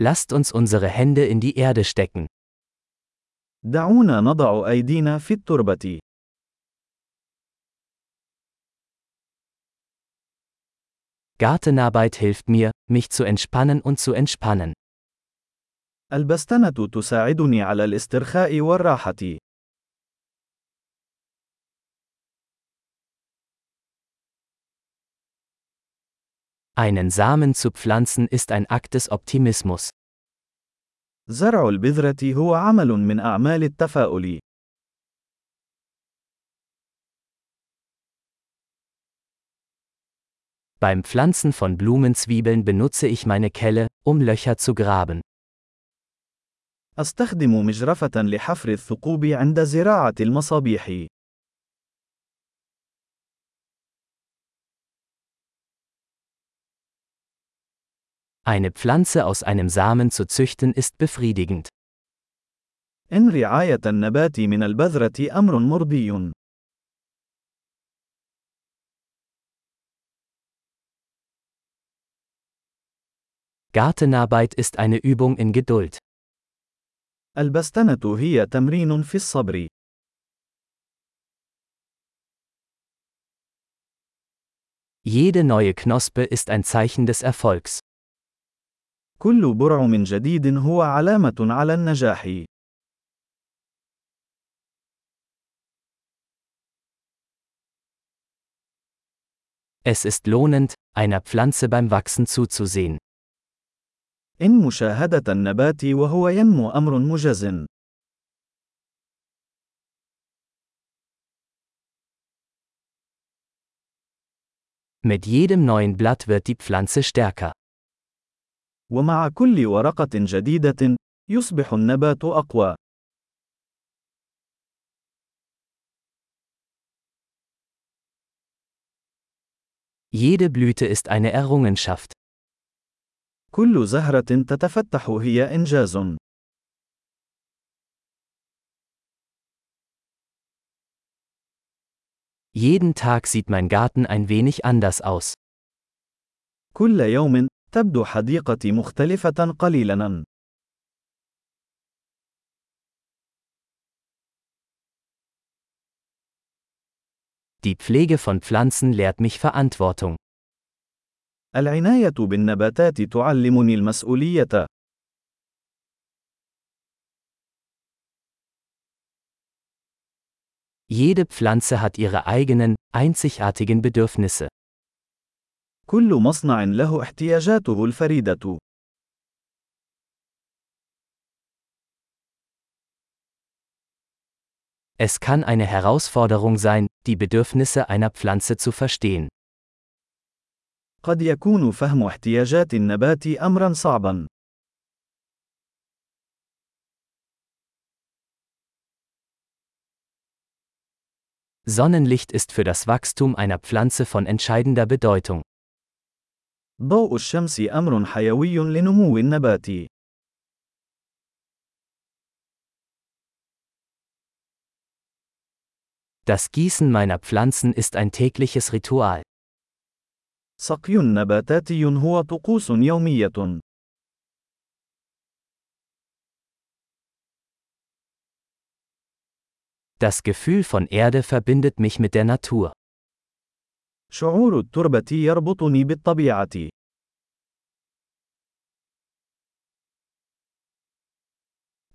Lasst uns unsere Hände in die Erde stecken. دعونا نضع أيدينا في التربة. Gartenarbeit hilft mir, mich zu entspannen und zu entspannen. البستنة تساعدني على الاسترخاء والراحة. Einen Samen zu pflanzen ist ein Akt des Optimismus. زرع البذرة هو عمل من أعمال التفاؤل. Beim Pflanzen von Blumenzwiebeln benutze ich meine Kelle, um Löcher zu graben. أستخدم مجرفة لحفر الثقوب عند زراعة المصابيح. Eine Pflanze aus einem Samen zu züchten ist befriedigend. إن رعاية النبات من البذرة أمر مرضي. Gartenarbeit ist eine Übung in Geduld. البستنة هي تمرين في الصبر. Jede neue Knospe ist ein Zeichen des Erfolgs. كل برع من جديد هو علامة على النجاح. Es ist lohnend, einer Pflanze beim Wachsen zuzusehen. إن مشاهدة النبات وهو ينمو أمر مجز. Mit jedem neuen Blatt wird die Pflanze stärker. ومع كل ورقة جديدة، يصبح النبات أقوى. Jede Blüte ist eine Errungenschaft. كل زهرة تتفتح هي إنجاز. Jeden Tag sieht mein Garten ein wenig anders aus. كل يوم تبدو حديقتي مختلفة قليلاً. Die Pflege von Pflanzen lehrt mich Verantwortung. العناية بالنباتات تعلمني المسؤولية. Jede Pflanze hat ihre eigenen, einzigartigen Bedürfnisse. كل مصنع له احتياجاته الفريدة. Es kann eine Herausforderung sein, die Bedürfnisse einer Pflanze zu verstehen. قد يكون فهم احتياجات النبات أمرا صعبا. Sonnenlicht ist für das Wachstum einer Pflanze von entscheidender Bedeutung. ضوء الشمس أمر حيوي لنمو النبات. Das Gießen meiner Pflanzen ist ein tägliches Ritual. سقي نباتاتي هو طقوس يومية. Das Gefühl von Erde verbindet mich mit der Natur. شعور التربة يربطني بالطبيعة.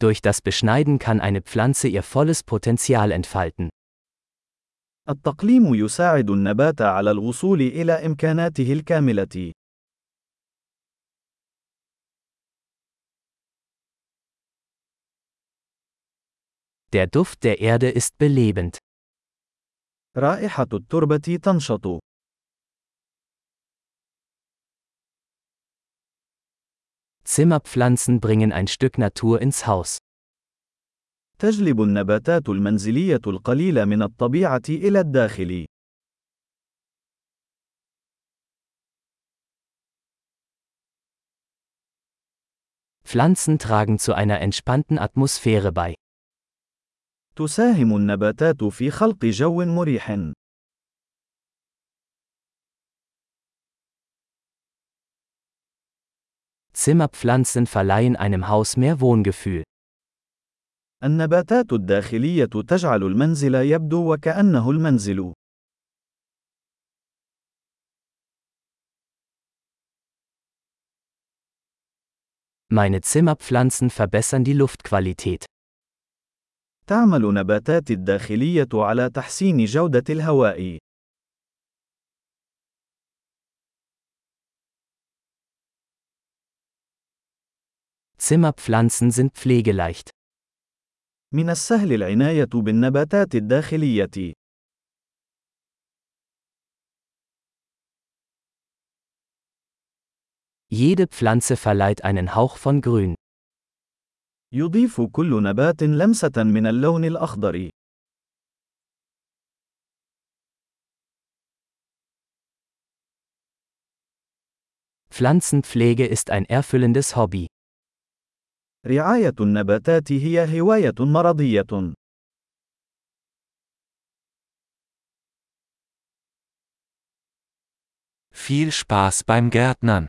Durch das Beschneiden kann eine Pflanze ihr volles Potenzial entfalten. التقليم يساعد النبات على الوصول إلى إمكاناته الكاملة. Der Duft der Erde ist belebend. رائحة التربة تنشط. Zimmerpflanzen bringen ein Stück Natur ins Haus. تجلب النباتات المنزلية القليل من الطبيعة إلى الداخل. Pflanzen tragen zu einer entspannten Atmosphäre bei. تساهم النباتات في خلق جو مريح. Zimmerpflanzen verleihen einem Haus mehr Wohngefühl. النباتات الداخلية تجعل المنزل يبدو وكأنه المنزل. Meine Zimmerpflanzen verbessern die Luftqualität. تعمل نباتاتي الداخلية على تحسين جودة الهواء. Zimmerpflanzen sind pflegeleicht. من السهل العناية بالنباتات الداخلية. Jede Pflanze verleiht einen Hauch von Grün. يضيف كل نبات لمسة من اللون الأخضر. Pflanzenpflege ist ein erfüllendes Hobby. رعاية النباتات هي هواية مرضية. Viel Spaß beim Gärtnern.